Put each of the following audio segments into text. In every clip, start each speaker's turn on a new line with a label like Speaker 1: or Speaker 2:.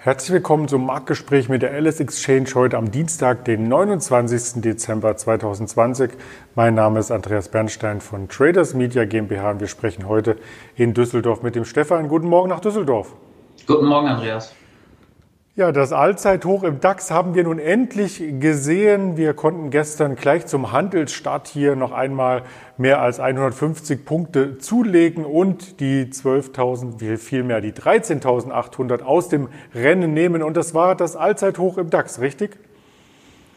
Speaker 1: Herzlich willkommen zum Marktgespräch mit der Alice Exchange heute am Dienstag, den 29. Dezember 2020. Mein Name ist Andreas Bernstein von Traders Media GmbH und wir sprechen heute in Düsseldorf mit dem Stefan. Guten Morgen nach Düsseldorf.
Speaker 2: Guten Morgen, Andreas.
Speaker 1: Ja, das Allzeithoch im DAX haben wir nun endlich gesehen. Wir konnten gestern gleich zum Handelsstart hier noch einmal mehr als 150 Punkte zulegen und die 12.000, vielmehr die 13.800 aus dem Rennen nehmen. Und das war das Allzeithoch im DAX, richtig?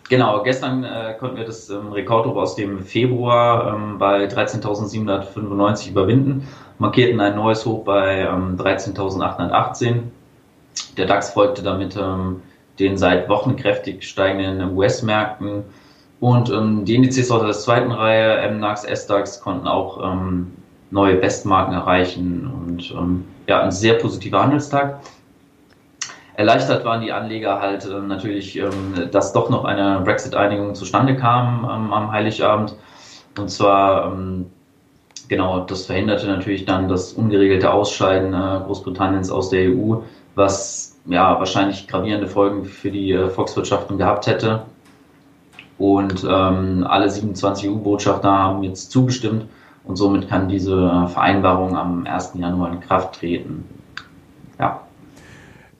Speaker 2: Genau, gestern äh, konnten wir das ähm, Rekordhoch aus dem Februar ähm, bei 13.795 überwinden, markierten ein neues Hoch bei ähm, 13.818 der DAX folgte damit ähm, den seit Wochen kräftig steigenden US-Märkten. Und ähm, die Indizes aus der zweiten Reihe, MNAX, SDAX, konnten auch ähm, neue Bestmarken erreichen und ähm, ja, ein sehr positiver Handelstag. Erleichtert waren die Anleger halt ähm, natürlich, ähm, dass doch noch eine Brexit-Einigung zustande kam ähm, am Heiligabend. Und zwar, ähm, genau, das verhinderte natürlich dann das ungeregelte Ausscheiden äh, Großbritanniens aus der EU was ja wahrscheinlich gravierende Folgen für die äh, Volkswirtschaften gehabt hätte. Und ähm, alle 27 EU-Botschafter haben jetzt zugestimmt und somit kann diese Vereinbarung am 1. Januar in Kraft treten.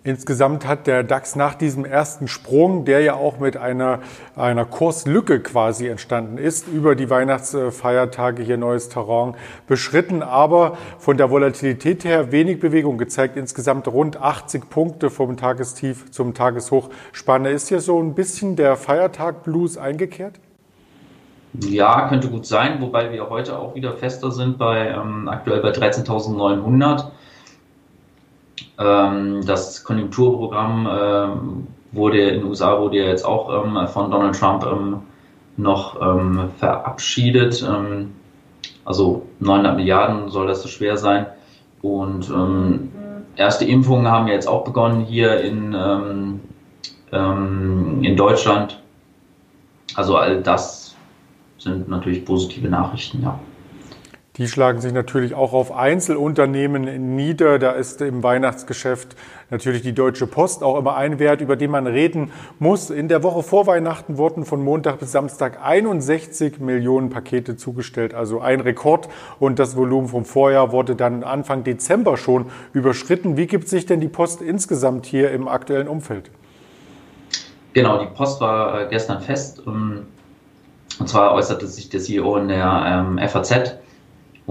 Speaker 1: Insgesamt hat der DAX nach diesem ersten Sprung, der ja auch mit einer, einer Kurslücke quasi entstanden ist, über die Weihnachtsfeiertage hier neues Terrain beschritten, aber von der Volatilität her wenig Bewegung gezeigt. Insgesamt rund 80 Punkte vom Tagestief zum Tageshoch. Spanne ist hier so ein bisschen der Feiertag Blues eingekehrt?
Speaker 2: Ja, könnte gut sein, wobei wir heute auch wieder fester sind bei ähm, aktuell bei 13.900. Ähm, das Konjunkturprogramm ähm, wurde in den USA wurde ja jetzt auch ähm, von Donald Trump noch verabschiedet. also 900 Milliarden soll das so schwer sein. Und erste Impfungen haben jetzt auch begonnen hier in, in Deutschland. Also all das sind natürlich positive Nachrichten, ja.
Speaker 1: Die schlagen sich natürlich auch auf Einzelunternehmen nieder. Da ist im Weihnachtsgeschäft natürlich die Deutsche Post auch immer ein Wert, über den man reden muss. In der Woche vor Weihnachten wurden von Montag bis Samstag 61 Millionen Pakete zugestellt, also ein Rekord. Und das Volumen vom Vorjahr wurde dann Anfang Dezember schon überschritten. Wie gibt sich denn die Post insgesamt hier im aktuellen Umfeld?
Speaker 2: Genau, die Post war äh, gestern fest. Ähm, und zwar äußerte sich der CEO in der ähm, FAZ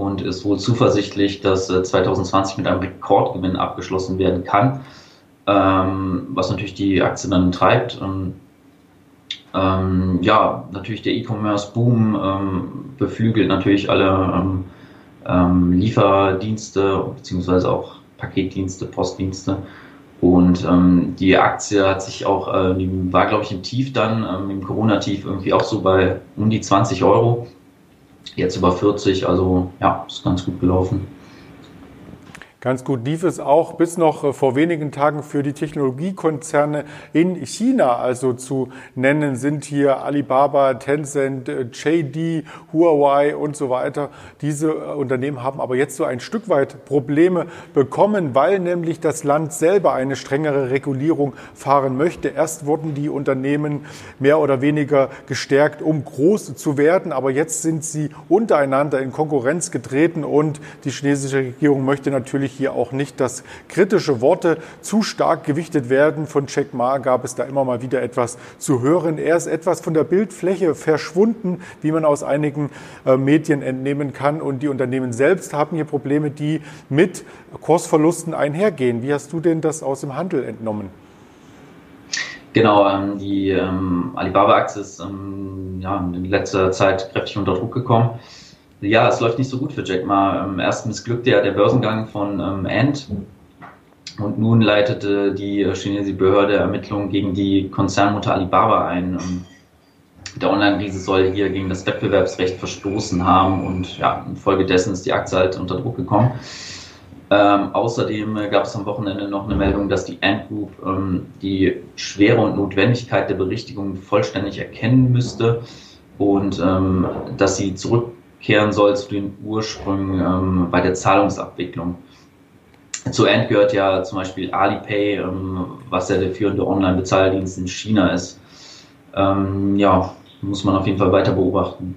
Speaker 2: und ist wohl zuversichtlich, dass 2020 äh, mit einem Rekordgewinn abgeschlossen werden kann, ähm, was natürlich die Aktie dann treibt. Ähm, ähm, ja, natürlich der E-Commerce-Boom ähm, beflügelt natürlich alle ähm, ähm, Lieferdienste beziehungsweise auch Paketdienste, Postdienste. Und ähm, die Aktie hat sich auch, äh, war glaube ich im Tief dann, im Corona-Tief irgendwie auch so bei um die 20 Euro jetzt über 40. Also ja, ist ganz gut gelaufen.
Speaker 1: Ganz gut lief es auch bis noch äh, vor wenigen Tagen für die Technologiekonzerne in China. Also zu nennen sind hier Alibaba, Tencent, äh, JD, Huawei und so weiter. Diese äh, Unternehmen haben aber jetzt so ein Stück weit Probleme bekommen, weil nämlich das Land selber eine strengere Regulierung fahren möchte. Erst wurden die Unternehmen mehr oder weniger gestärkt, um groß zu werden, aber jetzt sind sie untereinander in Konkurrenz getreten und die chinesische Regierung möchte natürlich hier auch nicht, dass kritische Worte zu stark gewichtet werden. Von Jack Ma gab es da immer mal wieder etwas zu hören. Er ist etwas von der Bildfläche verschwunden, wie man aus einigen äh, Medien entnehmen kann. Und die Unternehmen selbst haben hier Probleme, die mit Kursverlusten einhergehen. Wie hast du denn das aus dem Handel entnommen?
Speaker 2: Genau, ähm, die ähm, Alibaba-Aktie ist ähm, ja, in letzter Zeit kräftig unter Druck gekommen. Ja, es läuft nicht so gut für Jack Ma. Ähm, erst missglückte ja der Börsengang von ähm, Ant und nun leitete die äh, chinesische Behörde Ermittlungen gegen die Konzernmutter Alibaba ein. Ähm, der Online-Riese soll hier gegen das Wettbewerbsrecht verstoßen haben und ja, infolgedessen ist die Aktie halt unter Druck gekommen. Ähm, außerdem äh, gab es am Wochenende noch eine Meldung, dass die Ant Group ähm, die Schwere und Notwendigkeit der Berichtigung vollständig erkennen müsste und ähm, dass sie zurück zurückkehren soll zu den Ursprüngen ähm, bei der Zahlungsabwicklung. zu Ant gehört ja zum Beispiel Alipay, ähm, was ja der führende Online-Bezahldienst in China ist. Ähm, ja, muss man auf jeden Fall weiter beobachten.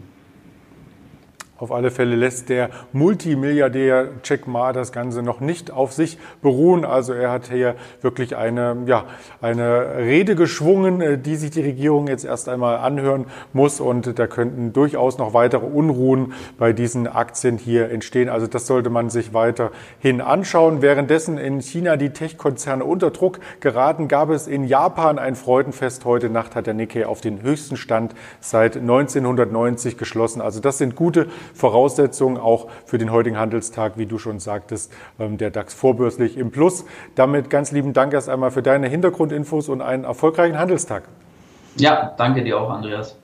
Speaker 1: Auf alle Fälle lässt der Multimilliardär Jack Ma das Ganze noch nicht auf sich beruhen. Also er hat hier wirklich eine, ja, eine Rede geschwungen, äh, die sich die Regierung jetzt erst einmal anhören muss. Und da könnten durchaus noch weitere Unruhen bei diesen Aktien hier entstehen. Also das sollte man sich weiterhin anschauen. Währenddessen in China die Tech-Konzerne unter Druck geraten, gab es in Japan ein Freudenfest. Heute Nacht hat der Nikkei auf den höchsten Stand seit 1990 geschlossen. Also das sind gute Voraussetzungen auch für den heutigen Handelstag, wie du schon sagtest, ähm, der DAX vorbörslich im Plus. Damit ganz lieben Dank erst einmal für deine Hintergrundinfos und einen erfolgreichen Handelstag.
Speaker 2: Ja, danke dir auch, Andreas.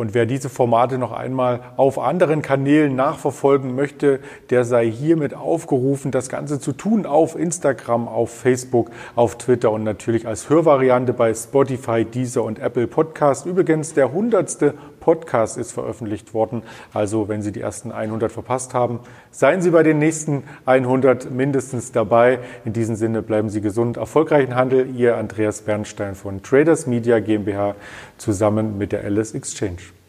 Speaker 1: Und wer diese Formate noch einmal auf anderen Kanälen nachverfolgen möchte, der sei hiermit aufgerufen, das Ganze zu tun auf Instagram, auf Facebook, auf Twitter und natürlich als Hörvariante bei Spotify, Deezer und Apple Podcast. Übrigens der hundertste Podcast ist veröffentlicht worden. Also wenn Sie die ersten 100 verpasst haben, seien Sie bei den nächsten 100 mindestens dabei. In diesem Sinne bleiben Sie gesund, erfolgreichen Handel. Ihr Andreas Bernstein von Traders Media GmbH zusammen mit der Alice Exchange.